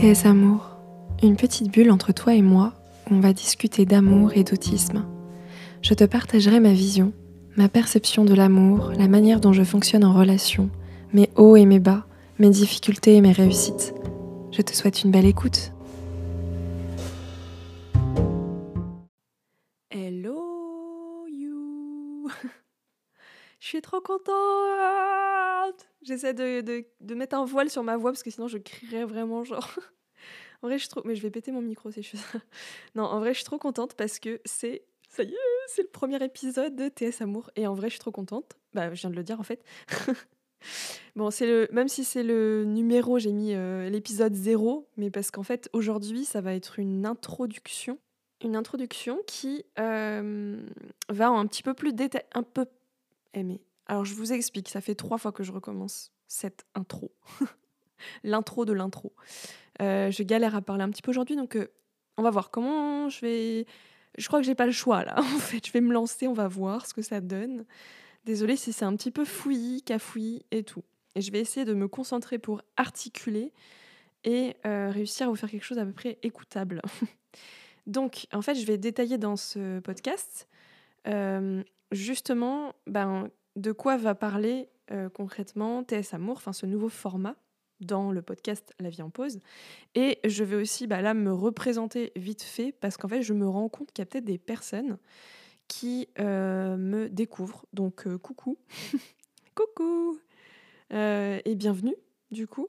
TS Amour, une petite bulle entre toi et moi où on va discuter d'amour et d'autisme. Je te partagerai ma vision, ma perception de l'amour, la manière dont je fonctionne en relation, mes hauts et mes bas, mes difficultés et mes réussites. Je te souhaite une belle écoute. Hello you Je suis trop contente J'essaie de, de, mettre un voile sur ma voix parce que sinon je crierais vraiment genre... en vrai je suis trop... Mais je vais péter mon micro si. Non, en vrai je suis trop contente parce que c'est... Ça y est, c'est le premier épisode de TS Amour. Et en vrai je suis trop contente. Bah je viens de le dire en fait. bon, c'est le... Même si c'est le numéro, j'ai mis euh, l'épisode 0. Mais parce qu'en fait aujourd'hui ça va être une introduction. Une introduction qui euh, va un petit peu plus détail... Un peu... Eh alors je vous explique, ça fait trois fois que je recommence cette intro. L'intro de l'intro. Euh, je galère à parler un petit peu aujourd'hui, donc euh, on va voir comment je vais... Je crois que j'ai pas le choix là. En fait, je vais me lancer, on va voir ce que ça donne. Désolée si c'est un petit peu fouillis, cafouillis et tout. Et je vais essayer de me concentrer pour articuler et euh, réussir à vous faire quelque chose à peu près écoutable. Donc, en fait, je vais détailler dans ce podcast justement ben, de quoi va parler euh, concrètement TS Amour, enfin ce nouveau format dans le podcast La vie en pause. Et je vais aussi bah, me représenter vite fait parce qu'en fait je me rends compte qu'il y a peut-être des personnes qui euh, me découvrent. Donc euh, coucou, coucou et bienvenue du coup.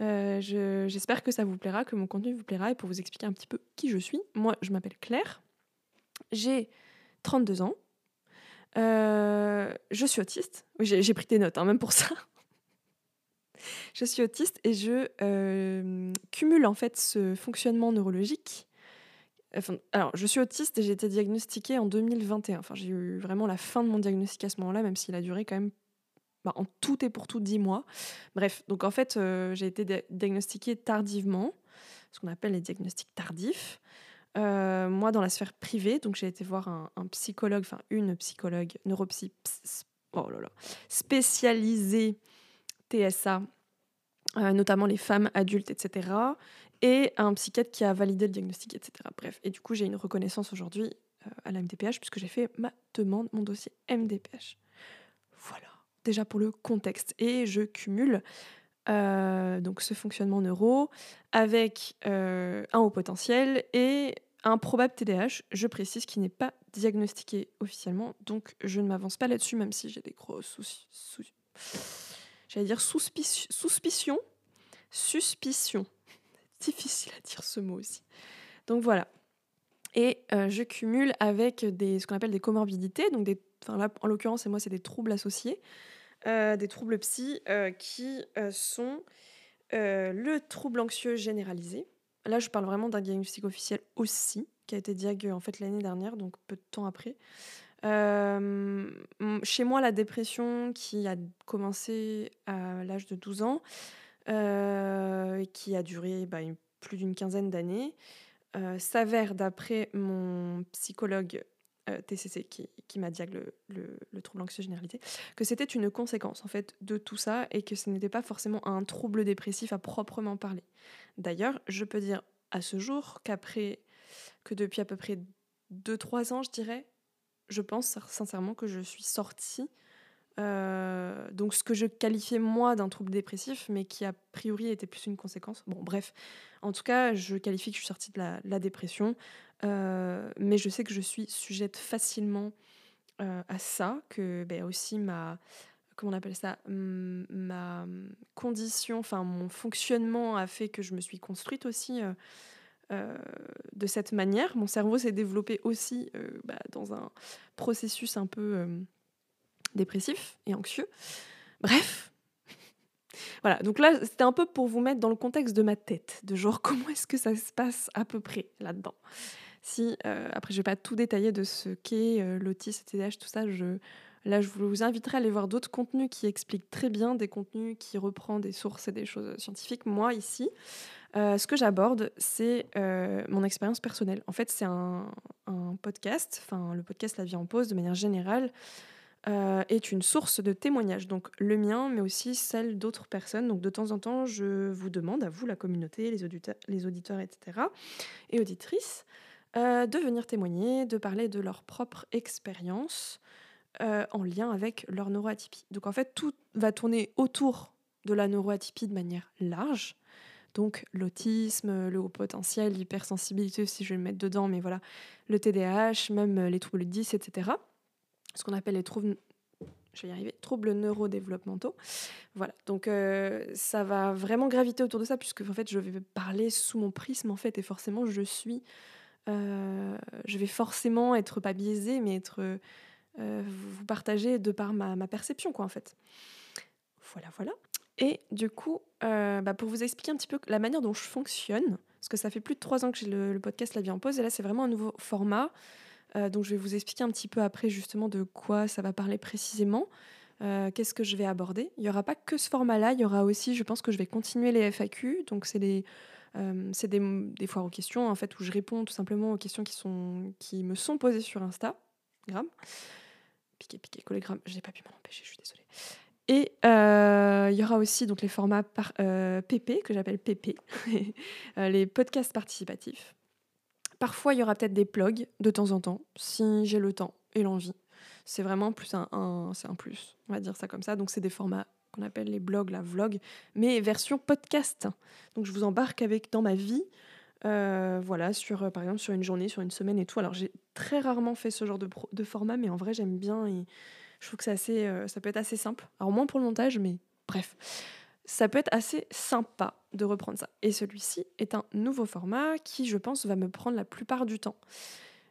J'espère que ça vous plaira, que mon contenu vous plaira et pour vous expliquer un petit peu qui je suis. Moi je m'appelle Claire, j'ai 32 ans. Euh, je suis autiste. J'ai pris tes notes, hein, même pour ça. je suis autiste et je euh, cumule en fait ce fonctionnement neurologique. Alors, je suis autiste et j'ai été diagnostiquée en 2021. Enfin, j'ai eu vraiment la fin de mon diagnostic à ce moment-là, même s'il a duré quand même bah, en tout et pour tout 10 mois. Bref, donc en fait, euh, j'ai été diagnostiquée tardivement, ce qu'on appelle les diagnostics tardifs. Euh, moi, dans la sphère privée, donc j'ai été voir un, psychologue, enfin une psychologue neuropsy, oh là là, spécialisée TSA, euh, notamment les femmes adultes, etc. Et un psychiatre qui a validé le diagnostic, etc. Bref, et du coup, j'ai une reconnaissance aujourd'hui euh, à la MDPH puisque j'ai fait ma demande, mon dossier MDPH. Voilà, déjà pour le contexte. Et je cumule donc ce fonctionnement neuro avec un haut potentiel et un probable TDAH, je précise, qui n'est pas diagnostiqué officiellement, donc je ne m'avance pas là-dessus, même si j'ai des grosses soucis. J'allais dire suspicion. Suspicion. Difficile à dire ce mot aussi. Donc voilà. Et euh, je cumule avec des, ce qu'on appelle des comorbidités, donc en l'occurrence, moi, c'est des troubles associés, euh, des troubles psy euh, qui sont le trouble anxieux généralisé, Là, je parle vraiment d'un diagnostic officiel aussi, qui a été diagnostiqué en fait l'année dernière, donc peu de temps après. Euh, chez moi, la dépression qui a commencé à l'âge de 12 ans, euh, qui a duré bah, plus d'une quinzaine d'années, euh, s'avère, d'après mon psychologue TCC qui, qui m'a diagnostiqué le, le, trouble anxieux que c'était une conséquence en fait de tout ça et que ce n'était pas forcément un trouble dépressif à proprement parler. D'ailleurs, je peux dire à ce jour qu'après, que depuis à peu près 2-3 ans, je dirais, je pense sincèrement que je suis sortie. Euh, donc ce que je qualifiais moi d'un trouble dépressif, mais qui a priori était plus une conséquence. Bon, bref, en tout cas, je qualifie que je suis sortie de la, dépression, euh, mais je sais que je suis sujette facilement euh, à ça, que ben, aussi ma comment on appelle ça, ma condition, enfin mon fonctionnement a fait que je me suis construite aussi euh, de cette manière. Mon cerveau s'est développé aussi bah, dans un processus un peu dépressif et anxieux. Bref. voilà, donc là, c'était un peu pour vous mettre dans le contexte de ma tête, de genre comment est-ce que ça se passe à peu près là-dedans? Si, après, je vais pas tout détailler de ce qu'est l'autisme, TDAH, tout ça, Là, je vous inviterai à aller voir d'autres contenus qui expliquent très bien, des contenus qui reprennent des sources et des choses scientifiques. Moi, ici, euh, ce que j'aborde, c'est euh, mon expérience personnelle. En fait, c'est un, podcast, enfin le podcast La vie en pause de manière générale, euh, est une source de témoignages, donc le mien, mais aussi celle d'autres personnes. Donc de temps en temps, je vous demande, à vous, la communauté, les auditeurs etc., et auditrices, euh, de venir témoigner, de parler de leur propre expérience euh, en lien avec leur neuroatypie. Donc en fait, tout va tourner autour de la neuroatypie de manière large. Donc l'autisme, le haut potentiel, l'hypersensibilité, si je vais le mettre dedans, mais voilà, le TDAH, même les troubles 10, etc. Ce qu'on appelle les troubles, je vais y arriver, troubles neurodéveloppementaux. Voilà, donc euh, ça va vraiment graviter autour de ça, puisque en fait, je vais parler sous mon prisme, en fait, et forcément, je suis, euh, je vais forcément être pas biaisée, mais être euh, vous partager de par ma, perception, quoi, en fait. Voilà, voilà. Et du coup, euh, bah pour vous expliquer un petit peu la manière dont je fonctionne, parce que ça fait plus de trois ans que j'ai le, podcast La vie en pause, et là c'est vraiment un nouveau format. Donc je vais vous expliquer un petit peu après justement de quoi ça va parler précisément. Qu'est-ce que je vais aborder Il n'y aura pas que ce format-là, il y aura aussi, je pense que je vais continuer les FAQ. Donc c'est des, c'est des, des foires aux questions en fait où je réponds tout simplement aux questions qui, sont, qui me sont posées sur Insta. Gramme. Piqué, piqué, collégramme. J'ai pas pu m'en empêcher, je suis désolée. Et euh, il y aura aussi donc les formats par, euh, PP, que j'appelle PP, euh, les podcasts participatifs. Parfois, il y aura peut-être des blogs de temps en temps, si j'ai le temps et l'envie. C'est vraiment plus un, c'est un plus, on va dire ça comme ça. Donc, c'est des formats qu'on appelle les blogs, la vlog, mais version podcast. Donc, je vous embarque avec dans ma vie, voilà, sur par exemple sur une journée, sur une semaine et tout. Alors, j'ai très rarement fait ce genre de, format, mais en vrai, j'aime bien. Et, je trouve que assez, euh, ça peut être assez simple. Alors moins pour le montage, mais bref. Ça peut être assez sympa de reprendre ça. Et celui-ci est un nouveau format qui, je pense, va me prendre la plupart du temps.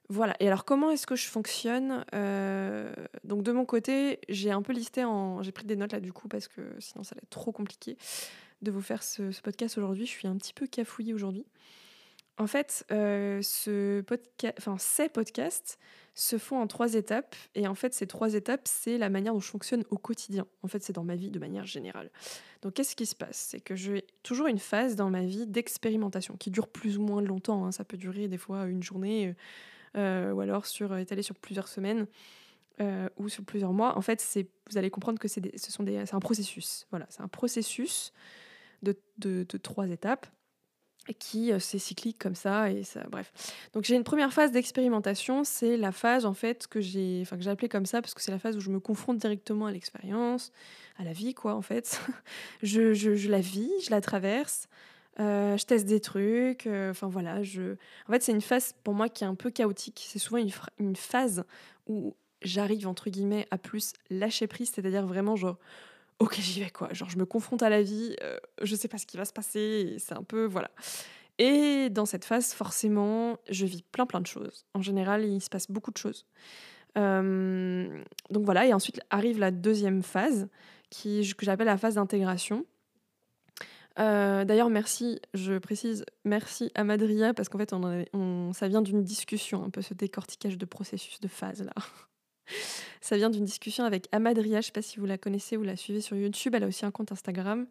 Voilà. Et alors, comment est-ce que je fonctionne euh, Donc, de mon côté, j'ai un peu listé en. J'ai pris des notes là, du coup, parce que sinon, ça va être trop compliqué de vous faire ce, podcast aujourd'hui. Je suis un petit peu cafouillée aujourd'hui. En fait, euh, ce ces podcasts se font en trois étapes. Et en fait, ces trois étapes, c'est la manière dont je fonctionne au quotidien. En fait, c'est dans ma vie de manière générale. Donc, qu'est-ce qui se passe? C'est que j'ai toujours une phase dans ma vie d'expérimentation qui dure plus ou moins longtemps. Hein. Ça peut durer des fois une journée euh, ou alors sur, étalé sur plusieurs semaines. Euh, ou sur plusieurs mois, en fait, c'est, vous allez comprendre que c'est, ce sont des, c'est un processus. Voilà, c'est un processus de, de, trois étapes qui euh, c'est cyclique comme ça et ça bref. Donc j'ai une première phase d'expérimentation, c'est la phase en fait que j'ai enfin que j'ai appelée comme ça parce que c'est la phase où je me confronte directement à l'expérience, à la vie quoi en fait. je, je, la vis, je la traverse, euh, je teste des trucs, euh, enfin voilà, je en fait c'est une phase pour moi qui est un peu chaotique, c'est souvent une, phase où j'arrive entre guillemets à plus lâcher prise, c'est-à-dire vraiment genre ok, j'y vais quoi. Genre, je me confronte à la vie, euh, je sais pas ce qui va se passer, c'est un peu. Voilà. Et dans cette phase, forcément, je vis plein plein de choses. En général, il se passe beaucoup de choses. Euh, donc voilà, et ensuite arrive la deuxième phase, qui, que j'appelle la phase d'intégration. Euh, d'ailleurs, merci, je précise, merci à Madria, parce qu'en fait, ça vient d'une discussion, un peu ce décortiquage de processus, de phase là. Ça vient d'une discussion avec Amadria, je ne sais pas si vous la connaissez ou la suivez sur YouTube. Elle a aussi un compte Instagram.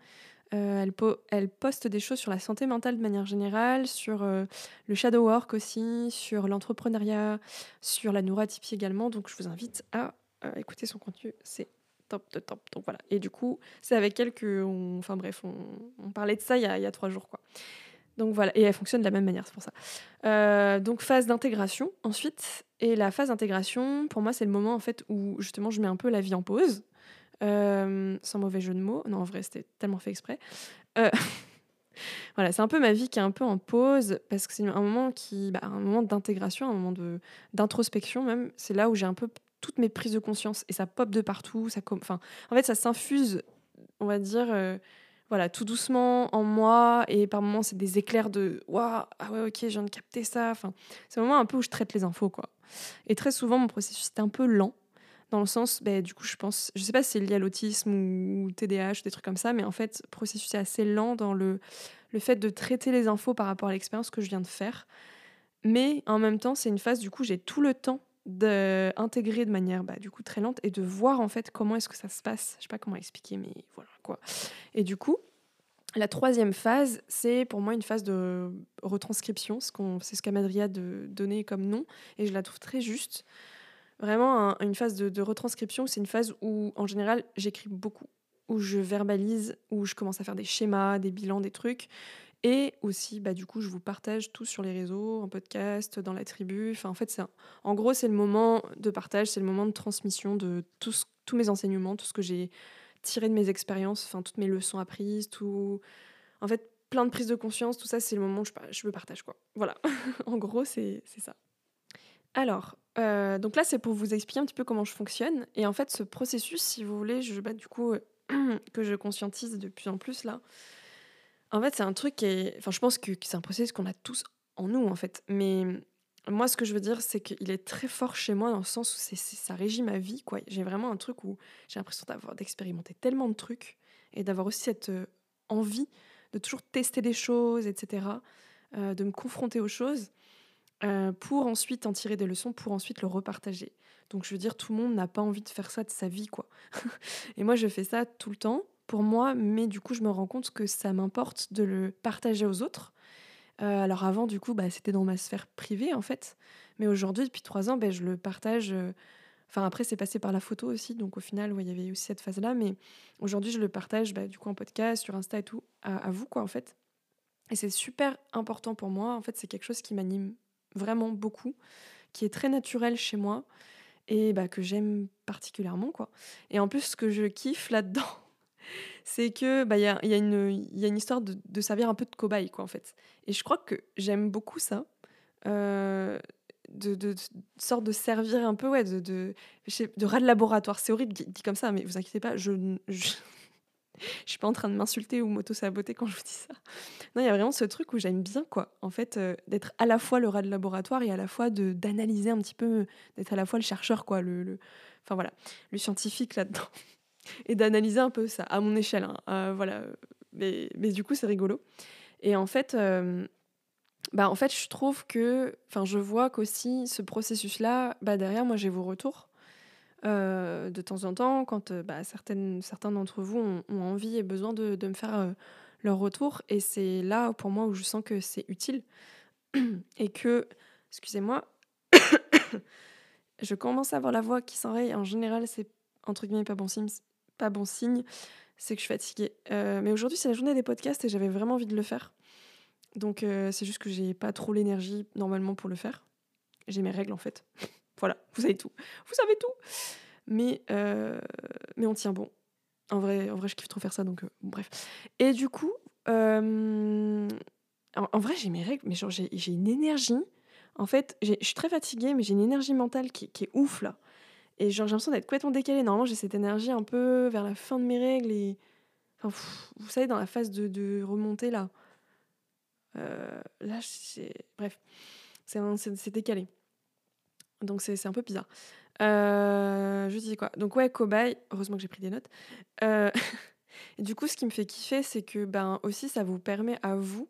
Euh, elle, poste des choses sur la santé mentale de manière générale, sur euh, le shadow work aussi, sur l'entrepreneuriat, sur la neurotypie également. Donc je vous invite à écouter son contenu. C'est top de top. Donc voilà. Et du coup, c'est avec elle que, enfin bref, on, parlait de ça il y, a, il y a trois jours quoi. Donc voilà, et elle fonctionne de la même manière, c'est pour ça. Euh, donc phase d'intégration ensuite. Et la phase d'intégration, pour moi, c'est le moment en fait où justement je mets un peu la vie en pause. Euh, sans mauvais jeu de mots. Non, en vrai, c'était tellement fait exprès. Euh, voilà, c'est un peu ma vie qui est un peu en pause parce que c'est un moment qui, bah, un moment d'intégration, un moment de d'introspection même. C'est là où j'ai un peu toutes mes prises de conscience et ça pop de partout. Ça, enfin, en fait, ça s'infuse, on va dire voilà, tout doucement en moi. Et par moments, c'est des éclairs de Waouh, ah ouais, ok, je viens de capter ça. Enfin, c'est un moment un peu où je traite les infos, quoi. Et très souvent, mon processus est un peu lent. Dans le sens, ben, du coup, je pense, je sais pas si c'est lié à l'autisme ou, TDAH ou des trucs comme ça, mais en fait, le processus est assez lent dans le, le fait de traiter les infos par rapport à l'expérience que je viens de faire. Mais en même temps, c'est une phase, du coup, j'ai tout le temps d'intégrer de manière bah, du coup très lente et de voir en fait comment est-ce que ça se passe. Je sais pas comment expliquer, mais voilà quoi. Et du coup, la troisième phase, c'est pour moi une phase de retranscription, c'est ce qu'Amadria de donné comme nom, et je la trouve très juste. vraiment une phase de, de retranscription. C'est une phase où, en général, j'écris beaucoup, où je verbalise, où je commence à faire des schémas, des bilans, des trucs. Et aussi, bah, du coup, je vous partage tout sur les réseaux, en podcast, dans la tribu. Enfin, en fait, c'est en gros, c'est le moment de partage, c'est le moment de transmission de tous, tous mes enseignements, tout ce que j'ai tiré de mes expériences, enfin, toutes mes leçons apprises, tout. En fait, plein de prises de conscience, tout ça, c'est le moment où je, je le partage, quoi. Voilà. en gros, c'est ça. Alors, euh, donc là, c'est pour vous expliquer un petit peu comment je fonctionne. Et en fait, ce processus, si vous voulez, je, bah, du coup, que je conscientise de plus en plus là, en fait, c'est un truc qui est. Enfin, je pense que, c'est un processus qu'on a tous en nous, en fait. Mais moi, ce que je veux dire, c'est qu'il est très fort chez moi dans le sens où ça régit ma vie, quoi. J'ai vraiment un truc où j'ai l'impression d'avoir d'expérimenter tellement de trucs et d'avoir aussi cette euh, envie de toujours tester des choses, etc., euh, de me confronter aux choses euh, pour ensuite en tirer des leçons, pour ensuite le repartager. Donc, je veux dire, tout le monde n'a pas envie de faire ça de sa vie, quoi. et moi, je fais ça tout le temps pour moi, mais du coup, je me rends compte que ça m'importe de le partager aux autres. Euh, alors avant, du coup, bah, c'était dans ma sphère privée, en fait. Mais aujourd'hui, depuis trois ans, bah, je le partage. Euh, enfin, après, c'est passé par la photo aussi. Donc, au final, il y avait aussi cette phase-là. Mais aujourd'hui, je le partage, bah, du coup, en podcast, sur Insta et tout, à, vous, quoi, en fait. Et c'est super important pour moi. En fait, c'est quelque chose qui m'anime vraiment beaucoup, qui est très naturel chez moi et que j'aime particulièrement, quoi. Et en plus, ce que je kiffe là-dedans, c'est que bah il y a, y, a une histoire de, servir un peu de cobaye quoi en fait. Et je crois que j'aime beaucoup ça. Euh, de, de, sorte de servir un peu ouais de rat de laboratoire c'est horrible dit comme ça mais vous inquiétez pas je je, je suis pas en train de m'insulter ou m'auto-saboter quand je vous dis ça. Non, il y a vraiment ce truc où j'aime bien, quoi. En fait, euh, d'être à la fois le rat de laboratoire et à la fois d'analyser un petit peu, d'être à la fois le chercheur, quoi. Le. Enfin voilà, le scientifique là-dedans et d'analyser un peu ça à mon échelle. Hein. Euh, voilà, mais, mais, du coup, c'est rigolo. Et en fait, euh, bah, en fait, je trouve que, enfin, je vois qu'aussi ce processus-là, bah, derrière, moi, j'ai vos retours. Euh, de temps en temps, quand bah, certaines, certains d'entre vous ont, envie et besoin de, de me faire leur retour. Et c'est là, pour moi, où je sens que c'est utile. et que, excusez-moi, je commence à avoir la voix qui s'enraye. En général, c'est entre guillemets pas bon signe, pas bon signe, c'est que je suis fatiguée. Euh, mais aujourd'hui, c'est la journée des podcasts et j'avais vraiment envie de le faire. Donc, euh, c'est juste que j'ai pas trop l'énergie normalement pour le faire. J'ai mes règles en fait. voilà, vous savez tout. Vous savez tout. Mais, euh, mais on tient bon. En vrai, en vrai, je kiffe trop faire ça, donc bref. Et du coup, en, vrai, j'ai mes règles, mais genre, j'ai une énergie. En fait, je suis très fatiguée, mais j'ai une énergie mentale qui, qui est ouf là. Et genre, j'ai l'impression d'être complètement décalée. Normalement, j'ai cette énergie un peu vers la fin de mes règles et. Vous savez, dans la phase de, de remontée, là. Euh, là, c'est. Bref, c'est décalé. Donc, c'est un peu bizarre. Euh, je dis quoi? Donc, ouais, cobaye. Heureusement que j'ai pris des notes. Euh, et du coup, ce qui me fait kiffer, c'est que, ben, aussi, ça vous permet à vous.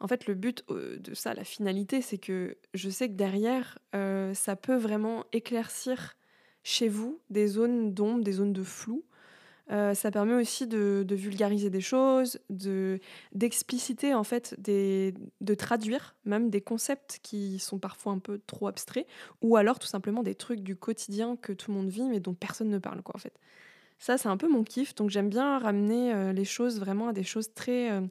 En fait, le but de ça, la finalité, c'est que je sais que derrière, ça peut vraiment éclaircir chez vous des zones d'ombre, des zones de flou. Euh, ça permet aussi de, vulgariser des choses, de d'expliciter en fait, des, de traduire même des concepts qui sont parfois un peu trop abstraits, ou alors tout simplement des trucs du quotidien que tout le monde vit mais dont personne ne parle quoi en fait. Ça c'est un peu mon kiff, donc j'aime bien ramener euh, les choses vraiment à des choses très euh,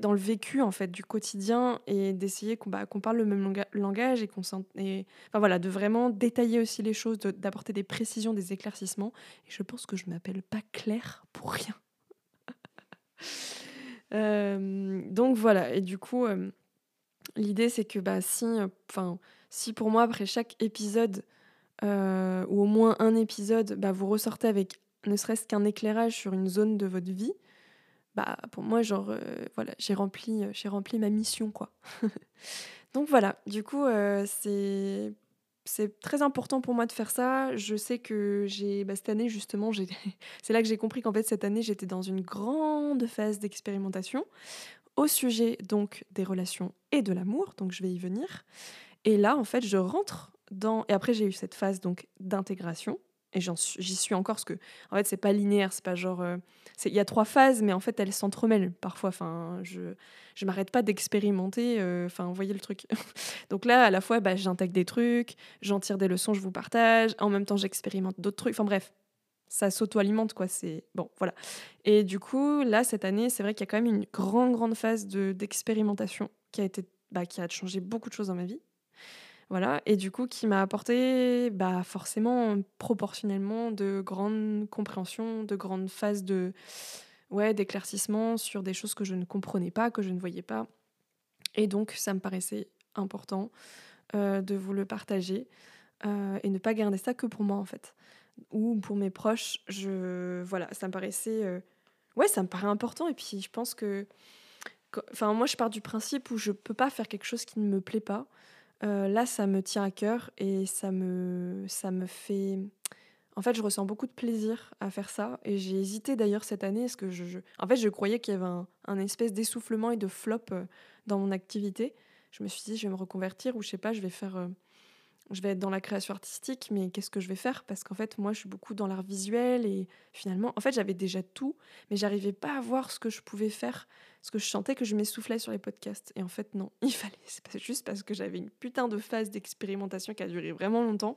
dans le vécu en fait du quotidien et d'essayer qu'on bah, parle le même langage et qu'on et enfin voilà de vraiment détailler aussi les choses d'apporter des précisions des éclaircissements. Et je pense que je m'appelle pas Claire pour rien. Euh, donc voilà. Et du coup euh, l'idée c'est que bah si enfin si pour moi après chaque épisode euh, ou au moins un épisode bah, vous ressortez avec ne serait-ce qu'un éclairage sur une zone de votre vie bah pour moi genre euh, voilà j'ai rempli euh, j'ai rempli ma mission quoi. Donc voilà du coup euh, c'est c'est très important pour moi de faire ça. Je sais que j'ai bah, cette année justement c'est là que j'ai compris qu'en fait cette année j'étais dans une grande phase d'expérimentation au sujet donc des relations et de l'amour. Donc je vais y venir. Et là en fait je rentre dans et après j'ai eu cette phase donc d'intégration Et j'y suis encore parce que, en fait, c'est pas linéaire, c'est pas genre. Euh, il y a trois phases, mais en fait, elles s'entremêlent parfois. Enfin, je, je m'arrête pas d'expérimenter. Euh, enfin, voyez le truc. Donc là, à la fois, bah, j'intègre des trucs, j'en tire des leçons, je vous partage. En même temps, j'expérimente d'autres trucs. Enfin, bref, ça s'auto-alimente, quoi. C'est bon, voilà. Et du coup, là, cette année, c'est vrai qu'il y a quand même une grande, grande phase d'expérimentation qui a été, bah, qui a changé beaucoup de choses dans ma vie. Et du coup, qui m'a apporté bah, forcément proportionnellement de grandes compréhensions, de grandes phases de ouais, d'éclaircissement sur des choses que je ne comprenais pas, que je ne voyais pas. Et donc, ça me paraissait important euh, de vous le partager euh, et ne pas garder ça que pour moi, en fait. Ou pour mes proches, je, voilà, ça me paraissait... Euh, ouais, ça me paraît important. Et puis, je pense que... Enfin, moi, je pars du principe où je peux pas faire quelque chose qui ne me plaît pas. Euh, là, ça me tient à cœur et ça me, ça me fait. En fait, je ressens beaucoup de plaisir à faire ça. Et j'ai hésité d'ailleurs cette année, parce que je, en fait, je croyais qu'il y avait un, espèce d'essoufflement et de flop euh, dans mon activité. Je me suis dit, je vais me reconvertir ou je sais pas, je vais faire. Je vais être dans la création artistique, mais qu'est-ce que je vais faire? Parce qu'en fait, moi, je suis beaucoup dans l'art visuel et finalement, en fait, j'avais déjà tout, mais j'arrivais pas à voir ce que je pouvais faire parce que je sentais que je m'essoufflais sur les podcasts. Et en fait, non, il fallait. C'est juste parce que j'avais une putain de phase d'expérimentation qui a duré vraiment longtemps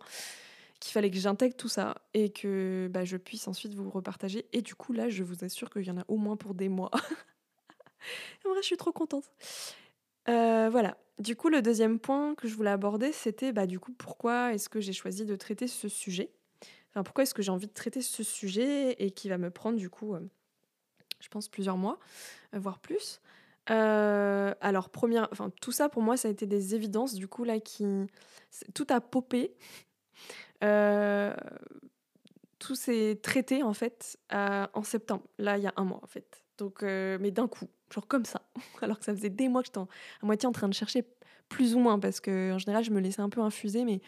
qu'il fallait que j'intègre tout ça et que bah, je puisse ensuite vous repartager. Et du coup, là, je vous assure qu'il y en a au moins pour des mois. en vrai, je suis trop contente. Euh, voilà. Du coup, le deuxième point que je voulais aborder, c'était bah, du coup, pourquoi est-ce que j'ai choisi de traiter ce sujet? Enfin, pourquoi est-ce que j'ai envie de traiter ce sujet et qui va me prendre du coup euh, je pense plusieurs mois, euh, voire plus? Alors, première, enfin, tout ça pour moi, ça a été des évidences, du coup, là, qui. Tout a popé. Tout s'est traité, en fait, en septembre. Là, il y a un mois, en fait. Donc, mais d'un coup, genre comme ça. Alors que ça faisait des mois que j'étais à moitié en train de chercher, plus ou moins, parce que en général, je me laissais un peu infuser, mais.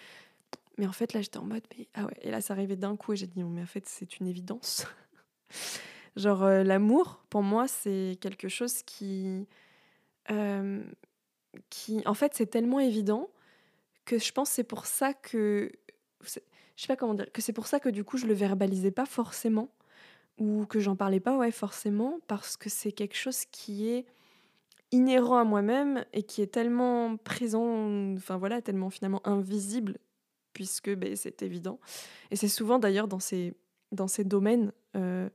Mais en fait, là, j'étais en mode, mais ah ouais. Et là, ça arrivait d'un coup, et j'ai dit, mais en fait, c'est une évidence. Genre, euh, l'amour, pour moi, c'est quelque chose qui. Euh, qui en fait, c'est tellement évident que je pense c'est pour ça que. Je sais pas comment dire. Que c'est pour ça que du coup, je le verbalisais pas forcément. Ou que j'en parlais pas, ouais, forcément. Parce que c'est quelque chose qui est inhérent à moi-même et qui est tellement présent, enfin voilà, tellement finalement invisible, puisque ben, c'est évident. Et c'est souvent d'ailleurs dans ces, dans ces domaines euh,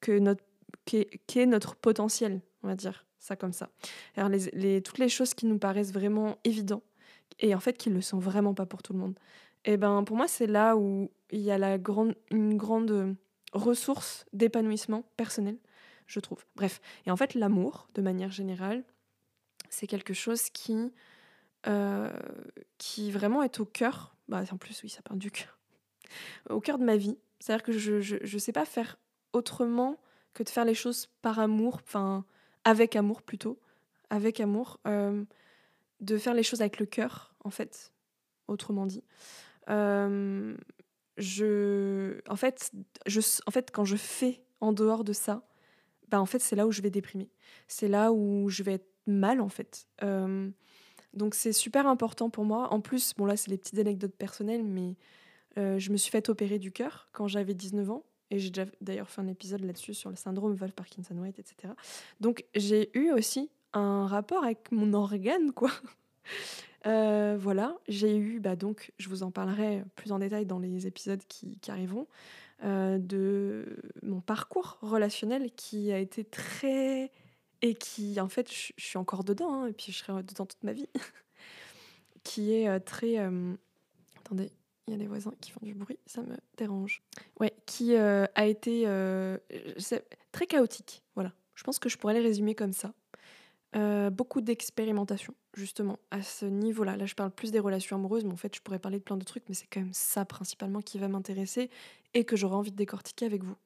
qu'est, notre potentiel, on va dire ça comme ça. Alors les, toutes les choses qui nous paraissent vraiment évidentes et en fait qui le sont vraiment pas pour tout le monde. Et eh ben pour moi c'est là où il y a la grande, une grande ressource d'épanouissement personnel, je trouve. Bref, et en fait l'amour de manière générale, c'est quelque chose qui euh, qui vraiment est au cœur. Bah en plus oui ça part du cœur. Au cœur de ma vie. C'est-à-dire que je, je, je sais pas faire autrement que de faire les choses par amour, enfin avec amour plutôt, avec amour, euh, de faire les choses avec le cœur en fait, autrement dit. Euh, je, en fait, je, en fait, quand je fais en dehors de ça, bah en fait c'est là où je vais déprimer, c'est là où je vais être mal en fait. Donc c'est super important pour moi. En plus, bon là c'est les petites anecdotes personnelles, mais je me suis fait opérer du cœur quand j'avais 19 ans. Et j'ai d'ailleurs fait un épisode là-dessus sur le syndrome Wolf-Parkinson-White, etc. Donc j'ai eu aussi un rapport avec mon organe, quoi. Euh, voilà, j'ai eu, bah donc, je vous en parlerai plus en détail dans les épisodes qui, qui arriveront, euh, de mon parcours relationnel qui a été très. et qui, en fait, je, suis encore dedans, hein, et puis je serai dedans toute ma vie, qui est euh, très. attendez, il y a des voisins qui font du bruit, ça me dérange. Ouais, qui a été très chaotique. Voilà, je pense que je pourrais les résumer comme ça. Euh, beaucoup d'expérimentation, justement, à ce niveau-là. Là, je parle plus des relations amoureuses, mais en fait, je pourrais parler de plein de trucs, mais c'est quand même ça principalement qui va m'intéresser et que j'aurais envie de décortiquer avec vous.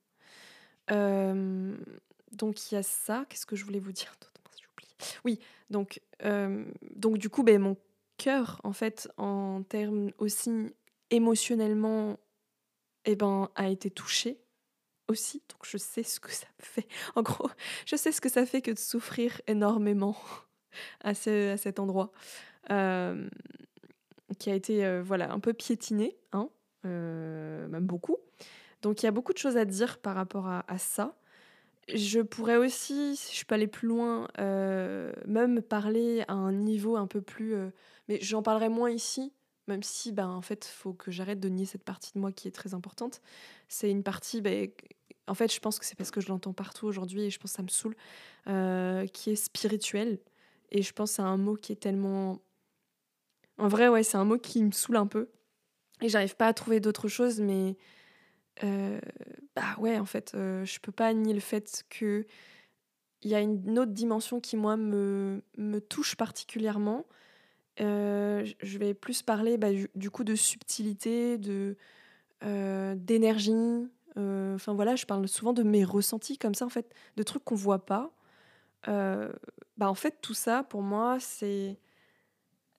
donc, il y a ça. Qu'est-ce que je voulais vous dire Oui, donc, donc du coup, ben, mon cœur, en fait, en termes aussi émotionnellement eh ben, a été touché Donc je sais ce que ça fait. En gros, je sais ce que ça fait que de souffrir énormément à, ce, à cet endroit. Euh, qui a été euh, voilà un peu piétiné. Hein même beaucoup. Donc il y a beaucoup de choses à dire par rapport à, ça. Je pourrais aussi, si je peux aller plus loin, même parler à un niveau un peu plus... mais j'en parlerai moins ici, même si, ben, en fait, il faut que j'arrête de nier cette partie de moi qui est très importante. C'est une partie, ben, en fait, je pense que c'est parce que je l'entends partout aujourd'hui et je pense que ça me saoule, qui est spirituelle. Et je pense c'est un mot qui est tellement. En vrai, ouais, c'est un mot qui me saoule un peu. Et j'arrive pas à trouver d'autre chose, mais. Euh, bah ouais, en fait, euh, je peux pas nier le fait que. Il y a une autre dimension qui, moi, me, me touche particulièrement. Euh, je vais plus parler bah, du, coup de subtilité, de d'énergie. Enfin voilà, je parle souvent de mes ressentis comme ça, en fait, de trucs qu'on voit pas. Euh, bah en fait, tout ça, pour moi, c'est.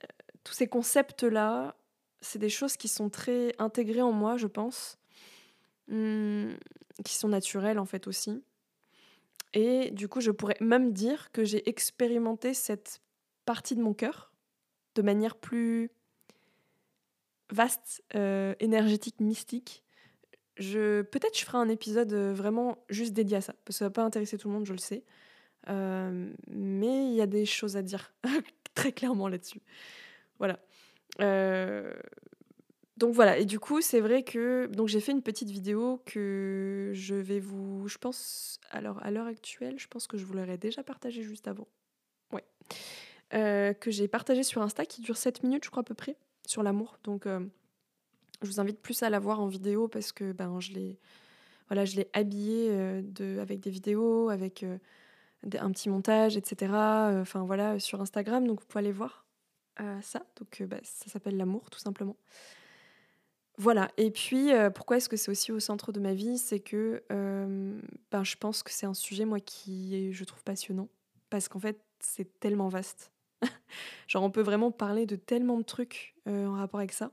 Euh, tous ces concepts-là, c'est des choses qui sont très intégrées en moi, je pense, hmm, qui sont naturelles en fait aussi. Et du coup, je pourrais même dire que j'ai expérimenté cette partie de mon cœur de manière plus vaste, euh, énergétique, mystique. Je, peut-être je ferai un épisode vraiment juste dédié à ça, parce que ça va pas intéresser tout le monde, je le sais. Euh, mais il y a des choses à dire très clairement là-dessus. Voilà. Euh, donc voilà, et du coup, c'est vrai que donc j'ai fait une petite vidéo que je vais vous, je pense, alors à l'heure actuelle, je pense que je vous l'aurais déjà partagée juste avant. Ouais. Euh, que j'ai partagé sur Insta qui dure 7 minutes, je crois à peu près, sur l'amour. Donc je vous invite plus à la voir en vidéo parce que ben je l'ai voilà, habillée de, avec des vidéos, avec un petit montage, etc. Euh, enfin voilà, sur Instagram, donc vous pouvez aller voir euh, ça. Donc euh, bah, ça s'appelle l'amour, tout simplement. Voilà, et puis pourquoi est-ce que c'est aussi au centre de ma vie? C'est que ben, je pense que c'est un sujet, moi, qui je trouve passionnant. Parce qu'en fait, c'est tellement vaste. Genre, on peut vraiment parler de tellement de trucs en rapport avec ça.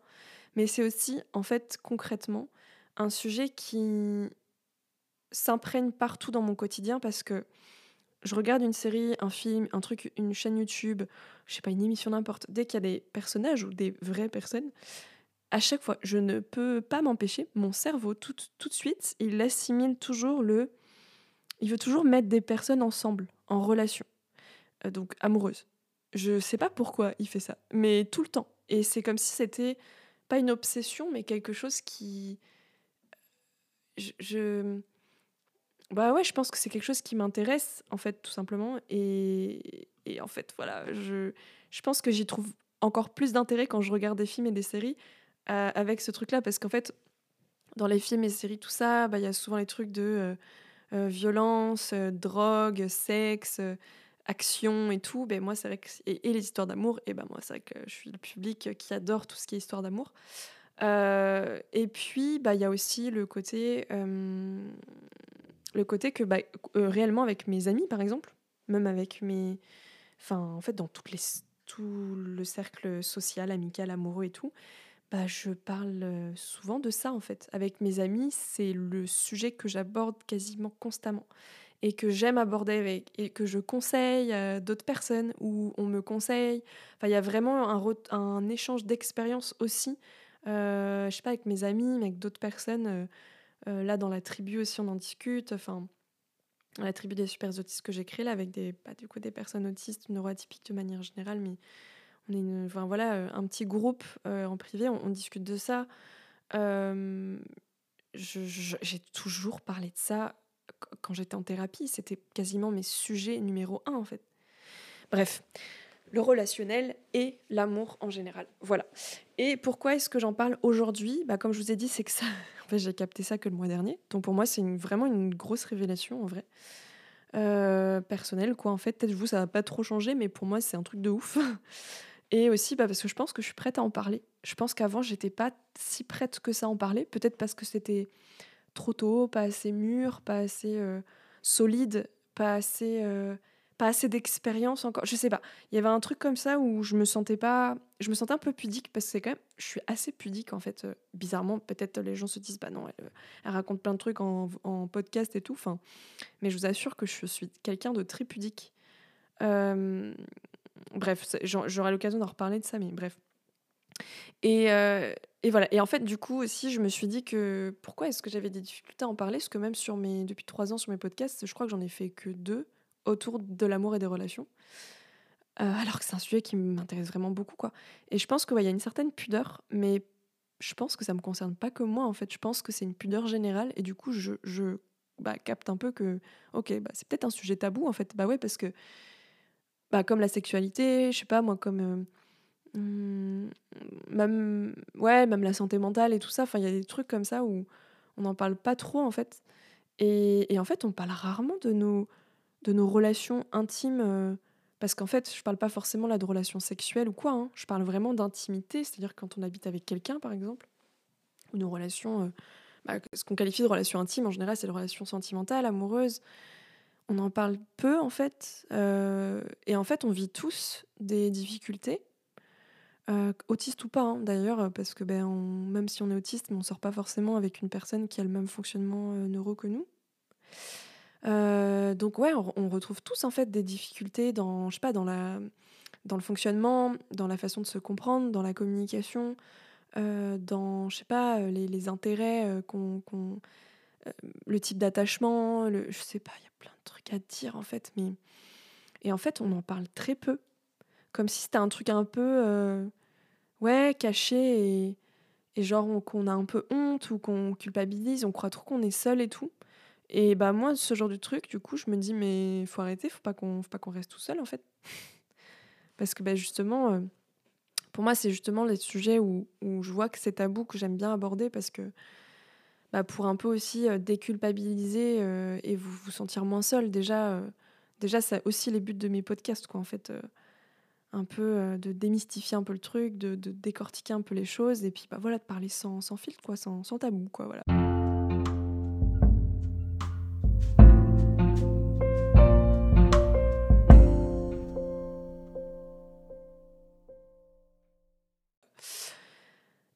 Mais c'est aussi, en fait, concrètement, un sujet qui s'imprègne partout dans mon quotidien parce que je regarde une série, un film, un truc, une chaîne YouTube, je sais pas, une émission n'importe, dès qu'il y a des personnages ou des vraies personnes, à chaque fois, je ne peux pas m'empêcher, mon cerveau, tout, tout de suite, il assimile toujours le... Il veut toujours mettre des personnes ensemble, en relation, euh, donc amoureuses. Je sais pas pourquoi il fait ça, mais tout le temps. Et c'est comme si c'était pas une obsession, mais quelque chose qui... je bah ouais, je pense que c'est quelque chose qui m'intéresse, en fait, tout simplement. Et, et en fait, voilà, je, je pense que j'y trouve encore plus d'intérêt quand je regarde des films et des séries euh, avec ce truc-là. Parce qu'en fait, dans les films et séries, tout ça, bah, il y a souvent les trucs de euh, euh, violence, drogue, sexe, action et tout. Ben, moi, c'est vrai que, et, les histoires d'amour. Et ben, moi, c'est vrai que je suis le public qui adore tout ce qui est histoire d'amour. et puis, bah, il y a aussi le côté le côté que bah, euh, réellement avec mes amis par exemple, même avec mes, enfin en fait dans toutes les tout le cercle social, amical, amoureux et tout, bah je parle euh, souvent de ça en fait. Avec mes amis, c'est le sujet que j'aborde quasiment constamment et que j'aime aborder avec et que je conseille à d'autres personnes ou on me conseille. Enfin, il y a vraiment un, échange d'expérience aussi. Euh, je sais pas avec mes amis, mais avec d'autres personnes. Euh, euh, là, dans la tribu aussi, on en discute. Enfin, la tribu des super autistes que j'ai créée là, avec des, bah, du coup, des personnes autistes, neuroatypiques de manière générale, mais on est enfin, voilà, euh, un petit groupe euh, en privé, on, discute de ça. j'ai toujours parlé de ça quand j'étais en thérapie. C'était quasiment mes sujets numéro un, en fait. Bref, le relationnel et l'amour en général. Voilà. Et pourquoi est-ce que j'en parle aujourd'hui? Bah, Comme je vous ai dit, c'est que ça, en fait, j'ai capté ça que le mois dernier. Donc pour moi, c'est vraiment une grosse révélation en vrai. Euh, personnelle, quoi. En fait, peut-être vous, ça va pas trop changer, mais pour moi, c'est un truc de ouf. Et aussi bah, parce que je pense que je suis prête à en parler. Je pense qu'avant, j'étais pas si prête que ça à en parler. Peut-être parce que c'était trop tôt, pas assez mûr, pas assez euh, solide, pas assez. Euh, assez d'expérience encore. Je sais pas. Il y avait un truc comme ça où je me sentais pas. Je me sentais un peu pudique parce que c'est quand même. Je suis assez pudique en fait. Euh, bizarrement, peut-être les gens se disent bah non, elle, raconte plein de trucs en, podcast et tout. Enfin, mais je vous assure que je suis quelqu'un de très pudique. Bref, j'aurai l'occasion d'en reparler de ça, mais bref. Et, et voilà. Et en fait, du coup, aussi, je me suis dit que pourquoi est-ce que j'avais des difficultés à en parler? Parce que même sur mes, depuis trois ans sur mes podcasts, je crois que j'en ai fait que deux autour de l'amour et des relations. Euh, alors que c'est un sujet qui m'intéresse vraiment beaucoup, quoi. Et je pense qu'il y a une certaine pudeur, mais je pense que ça me concerne pas que moi, en fait. Je pense que c'est une pudeur générale, et du coup, je, je bah, capte un peu que, ok, bah, c'est peut-être un sujet tabou, en fait. Bah ouais, parce que, bah, comme la sexualité, je sais pas, moi, comme. Euh, hmm, même, ouais, même la santé mentale et tout ça, enfin, il y a des trucs comme ça où on n'en parle pas trop, en fait. Et, et, en fait, on parle rarement de nos, de nos relations intimes. Euh, parce qu'en fait, je parle pas forcément là de relations sexuelles ou quoi. Hein. Je parle vraiment d'intimité, c'est-à-dire quand on habite avec quelqu'un, par exemple, ou nos relations, euh, bah, ce qu'on qualifie de relations intimes en général, c'est les relations sentimentales, amoureuses. On en parle peu en fait, euh, et en fait, on vit tous des difficultés, euh, autistes ou pas hein, d'ailleurs, parce que ben, même si on est autiste, on sort pas forcément avec une personne qui a le même fonctionnement neuro que nous. Euh, donc ouais, on, retrouve tous en fait des difficultés dans, le fonctionnement, dans la façon de se comprendre, dans la communication, euh, dans, je pas, les, intérêts euh, qu'on, le type d'attachement, le, je sais pas, il y a plein de trucs à dire en fait, mais et en fait on en parle très peu, comme si c'était un truc un peu, ouais, caché et, genre qu'on a un peu honte ou qu'on culpabilise, on croit trop qu'on est seul et tout. Et bah moi, ce genre de truc, du coup, je me dis, mais faut arrêter, faut pas qu'on qu'on reste tout seul, en fait. Parce que bah, justement, euh, pour moi, c'est justement les sujets où, où je vois que c'est tabou, que j'aime bien aborder, parce que bah, pour un peu aussi euh, déculpabiliser euh, et vous vous sentir moins seul. Déjà, déjà c'est aussi les buts de mes podcasts, quoi, en fait. Un peu de démystifier un peu le truc, de, décortiquer un peu les choses, et puis bah, voilà, de parler sans, filtre, quoi, sans, tabou.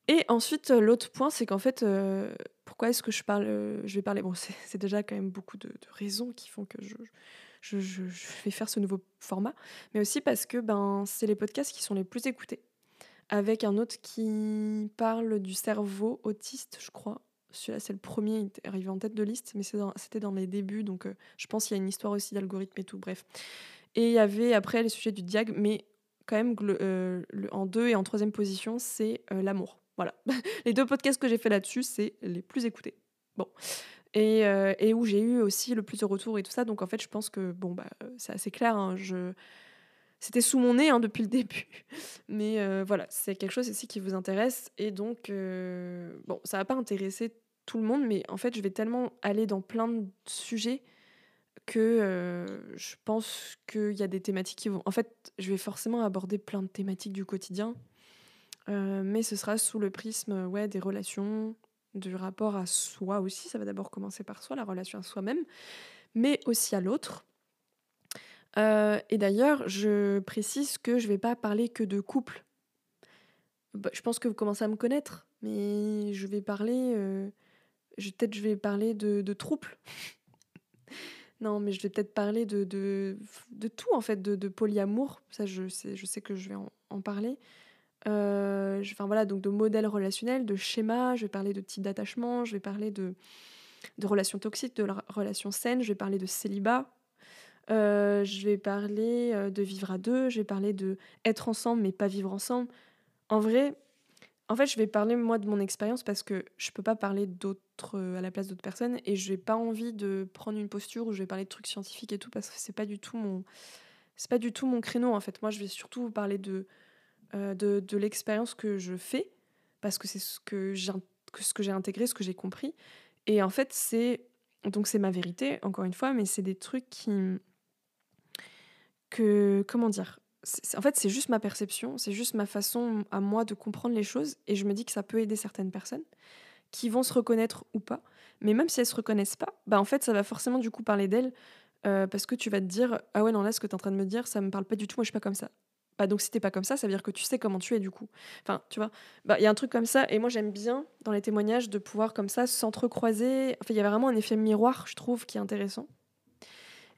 Et ensuite, euh, l'autre point, c'est qu'en fait, euh, pourquoi est-ce que je parle euh, Je vais parler? Bon, c'est déjà quand même beaucoup de, raisons qui font que je, je, vais faire ce nouveau format, mais aussi parce que ben, c'est les podcasts qui sont les plus écoutés. Avec un autre qui parle du cerveau autiste, je crois. Celui-là, c'est le premier, il est arrivé en tête de liste, mais c'était dans, les débuts, donc je pense qu'il y a une histoire aussi d'algorithme et tout, bref. Et il y avait après les sujets du diag, mais quand même, en deux et en troisième position, c'est l'amour. Voilà. les deux podcasts que j'ai fait là-dessus, c'est les plus écoutés. Bon. Et, euh, et où j'ai eu aussi le plus de retours et tout ça. Donc en fait, je pense que bon, bah, c'est assez clair. Hein, je... C'était sous mon nez hein, depuis le début. Mais euh, voilà, c'est quelque chose ici qui vous intéresse. Et donc, euh, bon, ça va pas intéresser tout le monde, mais en fait, je vais tellement aller dans plein de sujets que je pense qu'il y a des thématiques qui vont. En fait, je vais forcément aborder plein de thématiques du quotidien euh, mais ce sera sous le prisme ouais, des relations, du rapport à soi aussi. Ça va d'abord commencer par soi, la relation à soi-même, mais aussi à l'autre. Euh, et d'ailleurs, je précise que je ne vais pas parler que de couple. Bah, je pense que vous commencez à me connaître, mais je vais parler. Euh, peut-être je vais parler de, de non, mais je vais peut-être parler de, de, tout, en fait, de, polyamour. Ça, je sais, je sais que je vais en parler. Euh, enfin voilà, donc de modèles relationnels, de schémas, je vais parler de types d'attachement, je vais parler de, de relations toxiques, de relations saines, je vais parler de célibat, euh, je vais parler euh, de vivre à deux, je vais parler de être ensemble mais pas vivre ensemble. En vrai, en fait, je vais parler moi de mon expérience parce que je peux pas parler d'autres à la place d'autres personnes et je n'ai pas envie de prendre une posture où je vais parler de trucs scientifiques et tout parce que c'est pas du tout mon c'est pas du tout mon créneau en fait. Moi, je vais surtout vous parler de euh, de, de l'expérience que je fais, parce que c'est ce que j'ai intégré, ce que j'ai compris. Et en fait, c'est donc c'est ma vérité, encore une fois, mais c'est des trucs qui que comment dire en fait, c'est juste ma perception, c'est juste ma façon à moi de comprendre les choses, et je me dis que ça peut aider certaines personnes qui vont se reconnaître ou pas. Mais même si elles se reconnaissent pas, bah en fait, ça va forcément du coup parler d'elles, euh, parce que tu vas te dire ah ouais non là ce que tu es en train de me dire, ça me parle pas du tout, moi je suis pas comme ça. Bah donc si t'es pas comme ça, ça veut dire que tu sais comment tu es du coup. Enfin, tu vois, bah il y a un truc comme ça et moi j'aime bien dans les témoignages de pouvoir comme ça s'entrecroiser. Enfin, il y a vraiment un effet miroir, je trouve, qui est intéressant.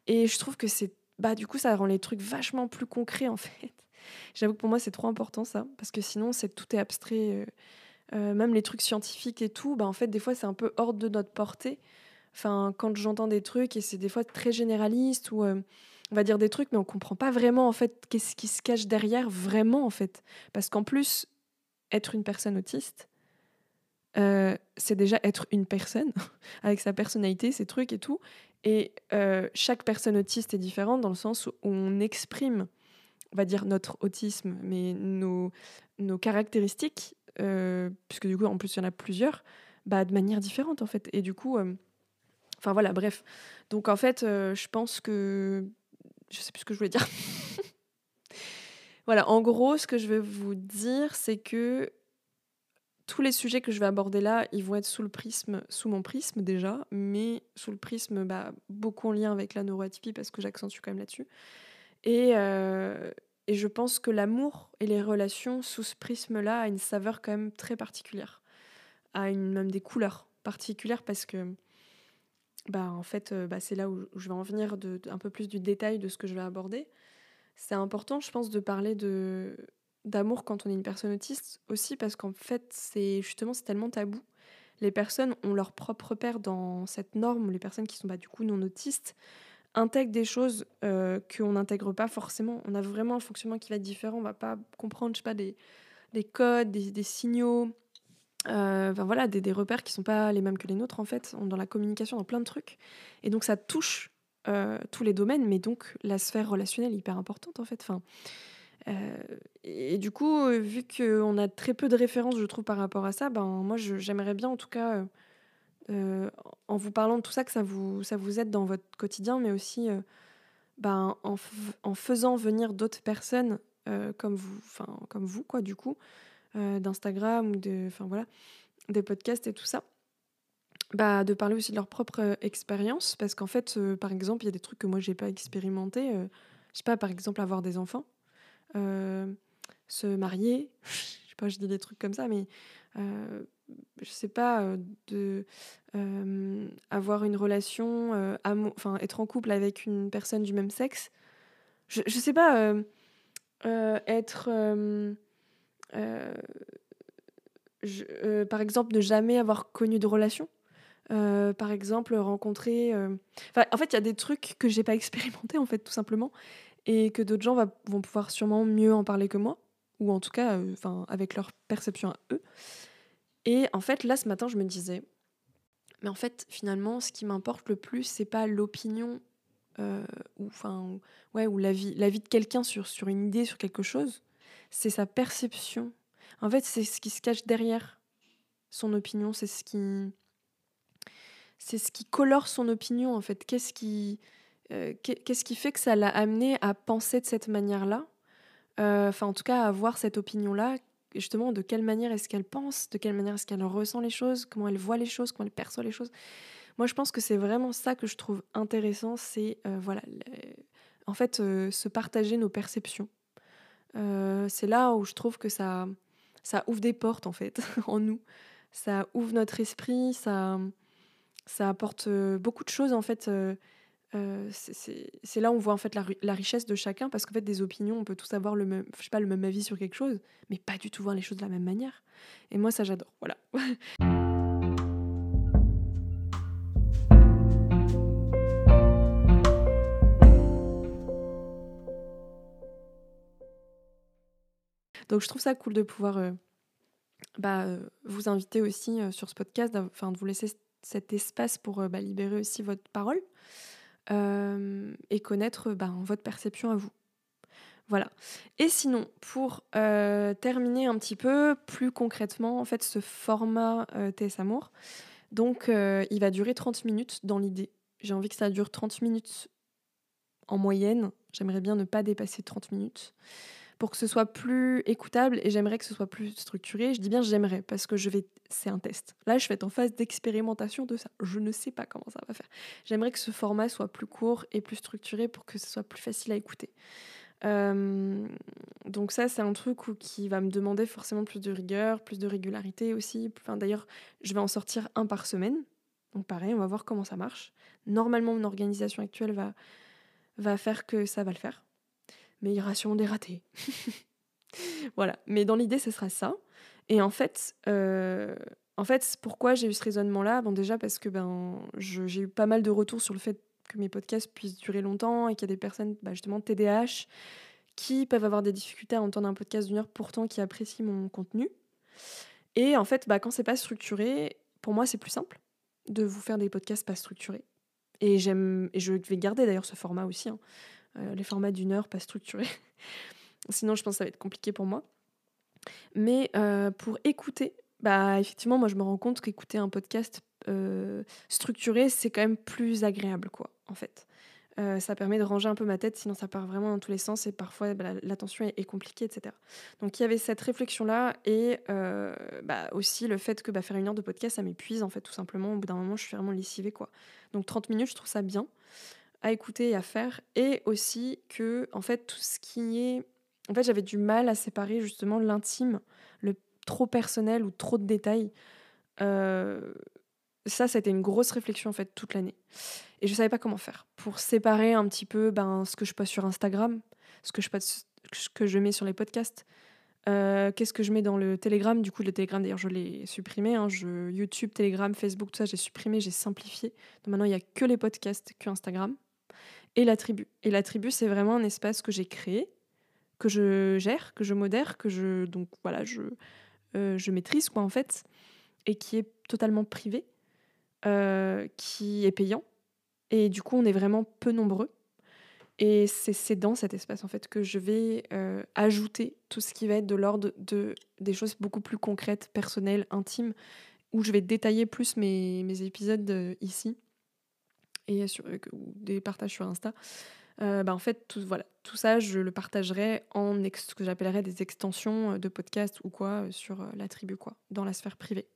Et je trouve que c'est bah du coup ça rend les trucs vachement plus concrets en fait. J'avoue que pour moi c'est trop important ça parce que sinon c'est tout est abstrait. Euh, même les trucs scientifiques et tout, bah, en fait, des fois, c'est un peu hors de notre portée. Enfin, quand j'entends des trucs et c'est des fois très généraliste ou on va dire des trucs, mais on comprend pas vraiment en fait qu'est-ce qui se cache derrière vraiment en fait. Parce qu'en plus, être une personne autiste, c'est déjà être une personne avec sa personnalité, ses trucs et tout. Et chaque personne autiste est différente dans le sens où on exprime, on va dire notre autisme, mais nos, nos caractéristiques, puisque du coup en plus il y en a plusieurs, bah, de manière différente en fait. Et du coup, Enfin voilà, bref. Donc en fait, euh, je pense que. Je sais plus ce que je voulais dire. voilà, en gros, ce que je vais vous dire, c'est que tous les sujets que je vais aborder là, ils vont être sous le prisme, sous mon prisme déjà, mais sous le prisme bah, beaucoup en lien avec la neuroatypie parce que j'accentue quand même là-dessus. Et, euh, je pense que l'amour et les relations sous ce prisme-là a une saveur quand même très particulière, a même des couleurs particulières parce que bah, en fait, euh, bah, c'est là où je vais en venir de, un peu plus du détail de ce que je vais aborder. C'est important, je pense, de parler de d'amour quand on est une personne autiste aussi parce qu'en fait, c'est justement c'est tellement tabou. Les personnes ont leur propre père dans cette norme. Les personnes qui sont bah, du coup non autistes intègrent des choses euh, qu'on n'intègre pas forcément. On a vraiment un fonctionnement qui va être différent. On va pas comprendre, je sais pas, des, des codes, des, des signaux, euh, voilà, des, repères qui sont pas les mêmes que les nôtres en fait, dans la communication, dans plein de trucs. Et donc ça touche euh, tous les domaines, mais donc la sphère relationnelle est hyper importante en fait. Enfin, euh, et, du coup, vu qu'on a très peu de références, je trouve, par rapport à ça, ben moi j'aimerais bien en tout cas, en vous parlant de tout ça, que ça vous, ça vous aide dans votre quotidien, mais aussi ben, en, en faisant venir d'autres personnes comme vous, comme vous quoi, du coup. Euh, d'Instagram ou de, enfin voilà, des podcasts et tout ça. Bah, de parler aussi de leur propre euh, expérience parce qu'en fait euh, par exemple il y a des trucs que moi j'ai pas expérimenté je sais pas par exemple avoir des enfants se marier je sais pas je dis des trucs comme ça mais je sais pas de avoir une relation être en couple avec une personne du même sexe je, je sais pas être euh, euh, par exemple, ne jamais avoir connu de relation. Euh, par exemple, rencontrer. en fait, il y a des trucs que j'ai pas expérimenté, en fait, tout simplement, et que d'autres gens vont pouvoir sûrement mieux en parler que moi, ou en tout cas, enfin, avec leur perception à eux. Et en fait, là, ce matin, je me disais, mais en fait, finalement, ce qui m'importe le plus, c'est pas l'opinion ou enfin, ouais, ou l'avis, de quelqu'un sur sur une idée, sur quelque chose c'est sa perception. En fait, c'est ce qui se cache derrière son opinion, c'est ce qui c'est ce qui colore son opinion en fait. Qu'est-ce qui euh, qu'est-ce qui fait que ça l'a amené à penser de cette manière-là euh, Enfin, en tout cas, à avoir cette opinion-là. Justement, de quelle manière est-ce qu'elle pense De quelle manière est-ce qu'elle ressent les choses Comment elle voit les choses Comment elle perçoit les choses Moi, je pense que c'est vraiment ça que je trouve intéressant. C'est euh, voilà, en fait, se partager nos perceptions. Euh, c'est là où je trouve que ça, ça ouvre des portes en fait en nous. Ça ouvre notre esprit, ça, ça apporte euh, beaucoup de choses en fait. Euh, c'est là où on voit en fait la, richesse de chacun parce qu'en fait des opinions, on peut tous avoir le même, je sais pas, le même avis sur quelque chose, mais pas du tout voir les choses de la même manière. Et moi ça j'adore. Voilà. Donc je trouve ça cool de pouvoir euh, bah, euh, vous inviter aussi euh, sur ce podcast, enfin de vous laisser cet espace pour bah, libérer aussi votre parole et connaître bah, votre perception à vous. Voilà. Et sinon, pour terminer un petit peu plus concrètement, en fait, ce format TS Amour, donc il va durer 30 minutes dans l'idée. J'ai envie que ça dure 30 minutes en moyenne. J'aimerais bien ne pas dépasser 30 minutes pour que ce soit plus écoutable et j'aimerais que ce soit plus structuré. Je dis bien j'aimerais parce que je vais c'est un test. Là, je vais être en phase d'expérimentation de ça. Je ne sais pas comment ça va faire. J'aimerais que ce format soit plus court et plus structuré pour que ce soit plus facile à écouter. Euh, donc ça, c'est un truc qui va me demander forcément plus de rigueur, plus de régularité aussi. Enfin, D'ailleurs, je vais en sortir un par semaine. Donc pareil, on va voir comment ça marche. Normalement, mon organisation actuelle va, va faire que ça va le faire sûrement des ratés. voilà, mais dans l'idée, ce sera ça. Et en fait, en fait, pourquoi j'ai eu ce raisonnement-là? Bon, déjà parce que ben, j'ai eu pas mal de retours sur le fait que mes podcasts puissent durer longtemps et qu'il y a des personnes, bah, justement, TDAH, qui peuvent avoir des difficultés à entendre un podcast d'une heure, pourtant qui apprécient mon contenu. Et en fait, bah, quand c'est pas structuré, pour moi, c'est plus simple de vous faire des podcasts pas structurés. Et j'aime, et je vais garder d'ailleurs ce format aussi, hein. Euh, les formats d'une heure pas structurés. Sinon, je pense que ça va être compliqué pour moi. Mais euh, pour écouter, bah effectivement, moi je me rends compte qu'écouter un podcast euh, structuré, c'est quand même plus agréable, quoi, en fait. Ça permet de ranger un peu ma tête, sinon ça part vraiment dans tous les sens et parfois bah, l'attention est, compliquée, etc. Donc il y avait cette réflexion-là et bah, aussi le fait que bah, faire une heure de podcast, ça m'épuise en fait tout simplement. Au bout d'un moment, je suis vraiment lessivée quoi. Donc 30 minutes, je trouve ça bien à écouter et à faire. Et aussi que en fait tout ce qui est... En fait j'avais du mal à séparer justement l'intime, le trop personnel ou trop de détails. Euh, ça, ça a été une grosse réflexion en fait toute l'année. Et je savais pas comment faire pour séparer un petit peu ben, ce que je passe sur Instagram, ce que je, passe, ce que je mets sur les podcasts, euh, qu'est-ce que je mets dans le Telegram. Du coup, le Telegram, d'ailleurs, je l'ai supprimé. Hein, je, YouTube, Telegram, Facebook, tout ça, j'ai supprimé, j'ai simplifié. Donc maintenant, il n'y a que les podcasts, que Instagram. Et la tribu. Et la tribu, c'est vraiment un espace que j'ai créé, que je gère, que je modère, que je, donc, voilà, je, euh, je maîtrise, quoi, en fait, et qui est totalement privé euh, qui est payant. Et du coup, on est vraiment peu nombreux. Et c'est dans cet espace en fait que je vais euh, ajouter tout ce qui va être de l'ordre de des choses beaucoup plus concrètes, personnelles, intimes, où je vais détailler plus mes, mes épisodes ici et sur, des partages sur Insta. bah en fait, tout, voilà, tout ça, je le partagerai en ce que j'appellerais des extensions de podcast ou quoi sur la tribu, quoi, dans la sphère privée.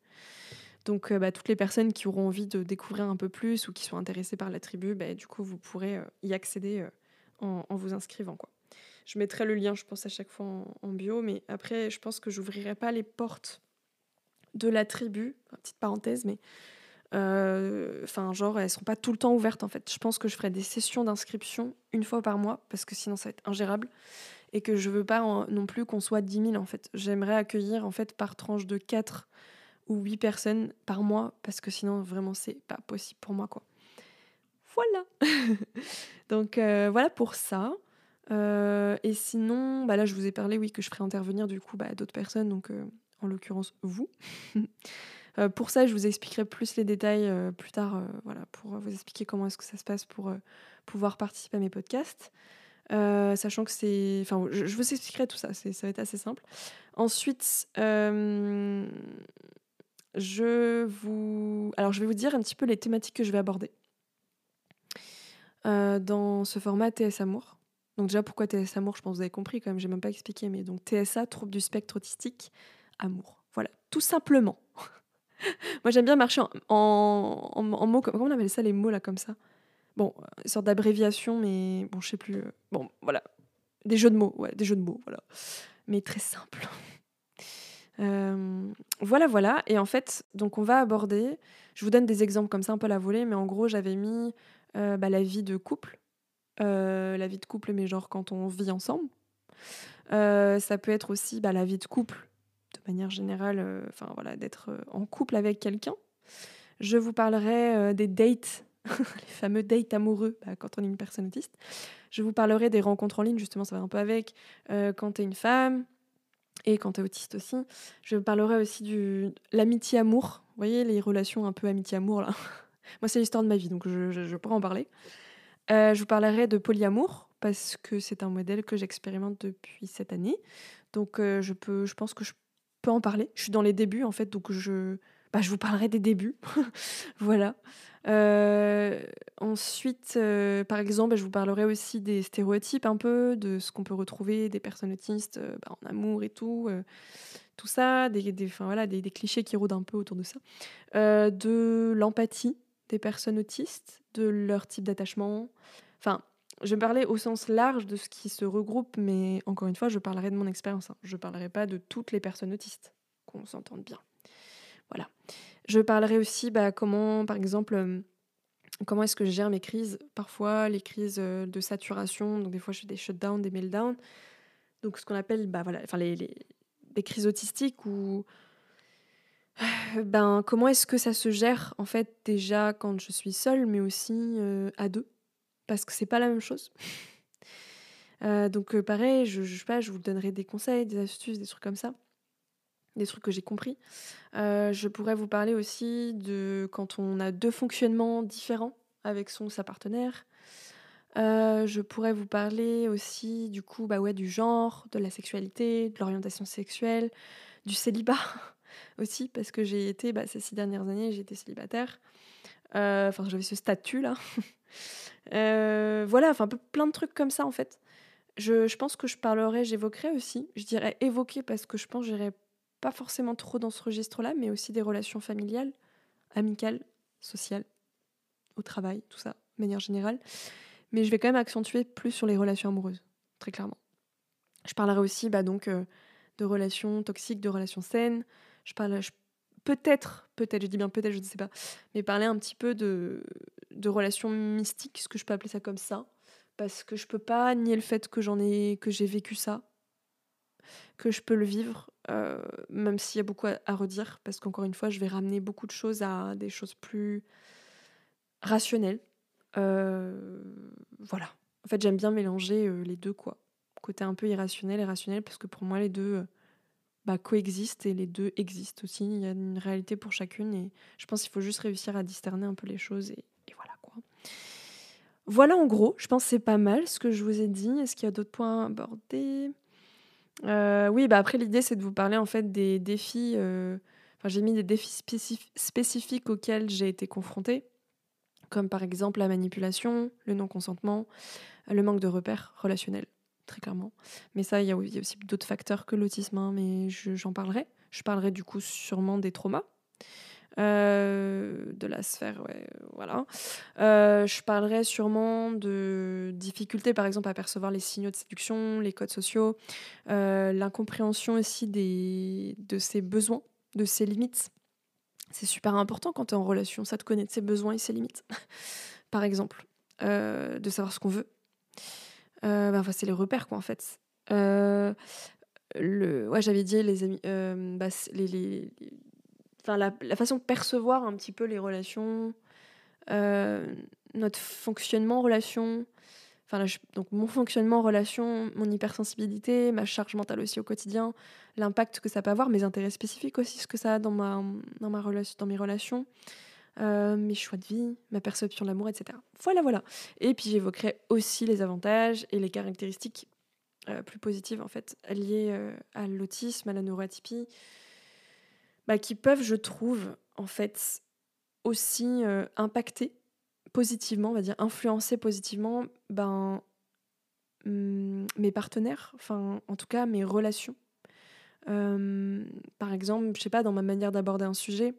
Donc, euh, bah, toutes les personnes qui auront envie de découvrir un peu plus ou qui sont intéressées par la tribu, bah, du coup, vous pourrez euh, y accéder euh, en, vous inscrivant. Quoi. Je mettrai le lien, je pense, à chaque fois en, bio, mais après, je pense que j'ouvrirai pas les portes de la tribu, petite parenthèse, mais enfin, genre, elles seront pas tout le temps ouvertes en fait. Je pense que je ferai des sessions d'inscription une fois par mois parce que sinon ça va être ingérable et que je veux pas non plus qu'on soit 10 000 en fait. J'aimerais accueillir en fait par tranche de 4 ou 8 personnes par mois parce que sinon vraiment c'est pas possible pour moi quoi. Voilà. Donc euh, voilà pour ça. Euh, et sinon, bah là je vous ai parlé oui que je ferai intervenir du coup bah, d'autres personnes donc euh, en l'occurrence vous. pour ça, je vous expliquerai plus les détails plus tard, voilà, pour vous expliquer comment est-ce que ça se passe pour pouvoir participer à mes podcasts. sachant que c'est. Enfin, je, vous expliquerai tout ça, ça va être assez simple. Ensuite, je vous... Alors, je vais vous dire un petit peu les thématiques que je vais aborder euh, dans ce format TS Amour. Donc déjà, pourquoi TS Amour Je pense que vous avez compris quand même, même pas expliqué, mais donc TSA, trouble du spectre autistique, amour. Voilà, tout simplement. Moi, j'aime bien marcher en, en, mots, comment on appelle ça, les mots là, comme ça? Bon, une sorte d'abréviation, mais bon, je sais plus. Euh, bon, voilà. Des jeux de mots, ouais, des jeux de mots, voilà. Mais très simple. Euh, voilà, voilà. Et en fait, donc on va aborder. Je vous donne des exemples comme ça, un peu à la volée, mais en gros, j'avais mis euh, bah, la vie de couple. La vie de couple, mais genre quand on vit ensemble. ça peut être aussi bah, la vie de couple, manière générale, enfin voilà, d'être en couple avec quelqu'un. Je vous parlerai des dates, les fameux dates amoureux bah, quand on est une personne autiste. Je vous parlerai des rencontres en ligne, justement, ça va un peu avec quand tu es une femme, et quand tu es autiste aussi. Je parlerai aussi de l'amitié-amour. Vous voyez, les relations un peu amitié-amour, là. Moi, c'est l'histoire de ma vie, donc je, pourrais en parler. Euh, je vous parlerai de polyamour, parce que c'est un modèle que j'expérimente depuis cette année. Donc, euh, je, peux, je pense que je en parler. Je suis dans les débuts, en fait, donc je, bah, je vous parlerai des débuts. voilà. Euh, ensuite, euh, par exemple, je vous parlerai aussi des stéréotypes un peu, de ce qu'on peut retrouver des personnes autistes euh, bah, en amour et tout. tout ça, des, des, voilà, des, des, clichés qui rôdent un peu autour de ça. de l'empathie des personnes autistes, de leur type d'attachement. Enfin, je parler au sens large de ce qui se regroupe, mais encore une fois, je parlerai de mon expérience. Hein. Je ne parlerai pas de toutes les personnes autistes, qu'on s'entende bien. Voilà. Je parlerai aussi bah, comment, par exemple, euh, comment est-ce que je gère mes crises. Parfois, les crises euh, de saturation, donc des fois je fais des shutdowns, des meltdowns. Donc ce qu'on appelle bah, voilà, enfin, les, des crises autistiques ou ben comment est-ce que ça se gère en fait déjà quand je suis seule, mais aussi euh, à deux, parce que c'est pas la même chose. Euh, donc euh, pareil, je, je sais pas, je vous donnerai des conseils, des astuces, des trucs comme ça, des trucs que j'ai compris. je pourrais vous parler aussi de quand on a deux fonctionnements différents avec son sa partenaire. je pourrais vous parler aussi du coup bah ouais du genre, de la sexualité, de l'orientation sexuelle, du célibat. aussi parce que j'ai été, bah, ces six dernières années, j'ai été célibataire. Euh, enfin, j'avais ce statut-là. Euh, voilà, enfin, plein de trucs comme ça, en fait. Je, je pense que je parlerai, j'évoquerai aussi, je dirais évoquer parce que je pense que j'irai pas forcément trop dans ce registre-là, mais aussi des relations familiales, amicales, sociales, au travail, tout ça, de manière générale. Mais je vais quand même accentuer plus sur les relations amoureuses, très clairement. Je parlerai aussi bah, donc, euh, de relations toxiques, de relations saines, je parle peut-être, peut-être, je dis bien peut-être, je ne sais pas, mais parler un petit peu de, de relations mystiques, ce que je peux appeler ça comme ça, parce que je peux pas nier le fait que j'en ai, que j'ai vécu ça, que je peux le vivre, euh, même s'il y a beaucoup à, redire, parce qu'encore une fois, je vais ramener beaucoup de choses à des choses plus rationnelles. Euh, voilà. En fait, j'aime bien mélanger euh, les deux, quoi. Côté un peu irrationnel et rationnel, parce que pour moi, les deux bah, coexistent et les deux existent aussi. Il y a une réalité pour chacune et je pense qu'il faut juste réussir à discerner un peu les choses et, voilà quoi. Voilà en gros, je pense que c'est pas mal ce que je vous ai dit. Est-ce qu'il y a d'autres points à aborder? Euh, Oui, bah après l'idée c'est de vous parler en fait des défis. Euh, j'ai mis des défis spécifiques auxquels j'ai été confrontée, comme par exemple la manipulation, le non-consentement, le manque de repères relationnels très clairement. Mais ça, il y, a aussi d'autres facteurs que l'autisme, hein, mais j'en parlerai. Je parlerai du coup sûrement des traumas. Euh, de la sphère, ouais, voilà. Euh, je parlerai sûrement de difficultés, par exemple, à percevoir les signaux de séduction, les codes sociaux, euh, l'incompréhension aussi des, de ses besoins, de ses limites. C'est super important quand tu es en relation, ça de connaître ses besoins et ses limites. par exemple, de savoir ce qu'on veut, euh, bah, c'est les repères, quoi, en fait. Euh, le, ouais, j'avais dit les amis, euh, bah, les, enfin, la, façon de percevoir un petit peu les relations, notre fonctionnement en relation, enfin, donc mon fonctionnement en relation, mon hypersensibilité, ma charge mentale aussi au quotidien, l'impact que ça peut avoir, mes intérêts spécifiques aussi, ce que ça a dans, ma, dans, ma dans mes relations. Euh, mes choix de vie, ma perception de l'amour, etc. Voilà, voilà. Et puis j'évoquerai aussi les avantages et les caractéristiques euh, plus positives en fait liées euh, à l'autisme, à la neuroatypie, bah, qui peuvent, je trouve, en fait, aussi impacter positivement, on va dire influencer positivement, ben mm, mes partenaires, enfin en tout cas mes relations. par exemple, je sais pas, dans ma manière d'aborder un sujet,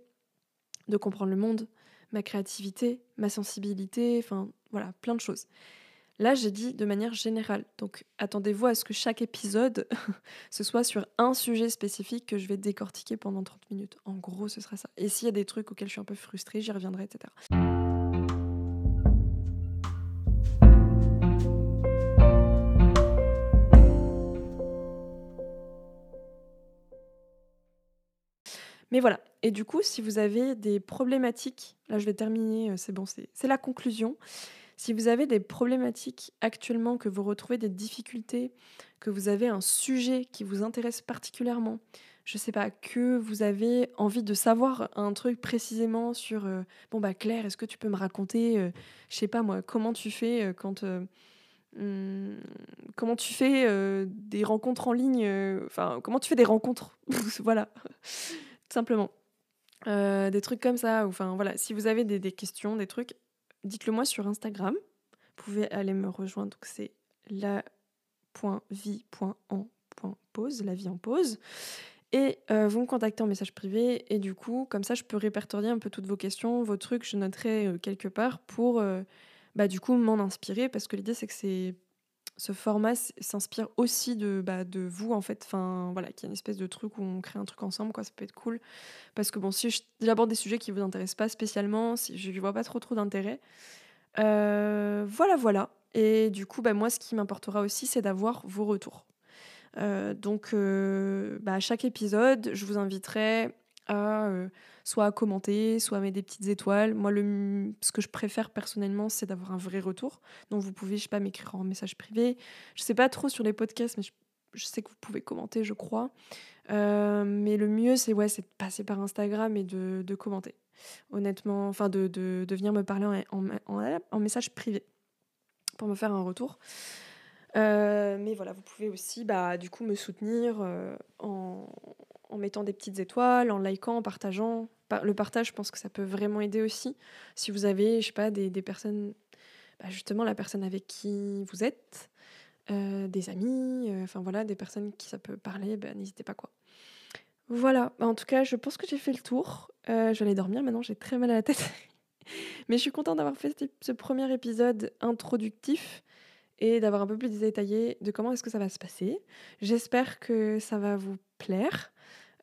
de comprendre le monde, ma créativité, ma sensibilité, enfin voilà, plein de choses. Là, j'ai dit de manière générale. Donc, attendez-vous à ce que chaque épisode, ce soit sur un sujet spécifique que je vais décortiquer pendant 30 minutes. En gros, ce sera ça. Et s'il y a des trucs auxquels je suis un peu frustrée, j'y reviendrai, etc. Mais voilà. Et du coup, si vous avez des problématiques, là je vais terminer, euh, c'est bon, c'est la conclusion. Si vous avez des problématiques actuellement, que vous retrouvez des difficultés, que vous avez un sujet qui vous intéresse particulièrement, je sais pas, que vous avez envie de savoir un truc précisément sur euh, bon bah Claire, est-ce que tu peux me raconter, euh, je sais pas moi, comment tu fais quand hmm, comment tu fais des rencontres en ligne, enfin comment tu fais des rencontres, voilà simplement. Euh, des trucs comme ça. Enfin voilà, si vous avez des, questions, des trucs, dites-le moi sur Instagram. Vous pouvez aller me rejoindre. Donc c'est la.vie.en.pause, la vie en pause. Et euh, vous me contactez en message privé. Et du coup, comme ça, je peux répertorier un peu toutes vos questions, vos trucs. Je noterai euh, quelque part pour, bah, du coup, m'en inspirer. Parce que l'idée, c'est que c'est ce format s'inspire aussi de, bah, de vous, en fait. Enfin, voilà, qu'il y a une espèce de truc où on crée un truc ensemble, quoi. Ça peut être cool. Parce que, bon, si j'aborde des sujets qui vous intéressent pas spécialement, si je ne vois pas trop trop d'intérêt, euh, voilà, voilà. Et du coup, bah, moi, ce qui m'importera aussi, c'est d'avoir vos retours. donc, bah, à chaque épisode, je vous inviterai à soit à commenter, soit à mettre des petites étoiles. Moi, le, ce que je préfère personnellement, c'est d'avoir un vrai retour. Donc, vous pouvez, je sais pas, m'écrire en message privé. Je sais pas trop sur les podcasts, mais je, sais que vous pouvez commenter, je crois. mais le mieux, c'est ouais, de passer par Instagram et de, commenter. Honnêtement, enfin, de, de, venir me parler en, en, en, message privé pour me faire un retour. mais voilà, vous pouvez aussi bah, du coup me soutenir en, en mettant des petites étoiles, en likant, en partageant. Le partage, je pense que ça peut vraiment aider aussi. Si vous avez, je sais pas, des, personnes, bah, justement la personne avec qui vous êtes, euh, des amis, euh, enfin voilà, des personnes qui ça peut parler, bah, n'hésitez pas quoi. Voilà, bah, en tout cas, je pense que j'ai fait le tour. Euh, je vais aller dormir maintenant, j'ai très mal à la tête. Mais je suis contente d'avoir fait ce premier épisode introductif et d'avoir un peu plus détaillé de comment est-ce que ça va se passer. J'espère que ça va vous plaire.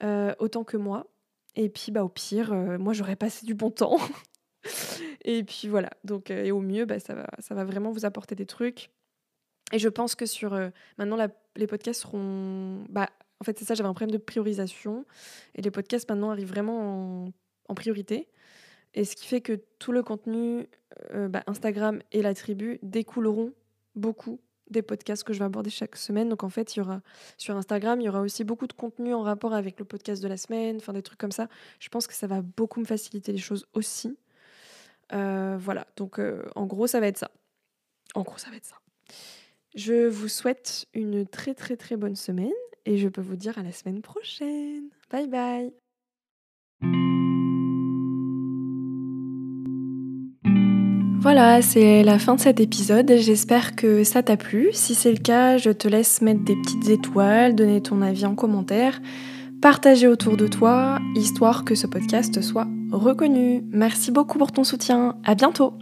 Euh, autant que moi. Et puis, bah, au pire, euh, moi, j'aurais passé du bon temps. et puis voilà. Donc, euh, et au mieux, bah, ça, va, ça va vraiment vous apporter des trucs. Et je pense que sur. maintenant, les podcasts seront. Bah, en fait, c'est ça, j'avais un problème de priorisation. Et les podcasts maintenant arrivent vraiment en, priorité. Et ce qui fait que tout le contenu, bah, Instagram et la tribu découleront beaucoup des podcasts que je vais aborder chaque semaine. Donc en fait, il y aura sur Instagram, il y aura aussi beaucoup de contenu en rapport avec le podcast de la semaine, enfin des trucs comme ça. Je pense que ça va beaucoup me faciliter les choses aussi. Euh, voilà, donc euh, en gros, ça va être ça. En gros, ça va être ça. Je vous souhaite une très très très bonne semaine et je peux vous dire à la semaine prochaine. Bye bye. Voilà, c'est la fin de cet épisode. J'espère que ça t'a plu. Si c'est le cas, je te laisse mettre des petites étoiles, donner ton avis en commentaire, partager autour de toi, histoire que ce podcast soit reconnu. Merci beaucoup pour ton soutien. À bientôt!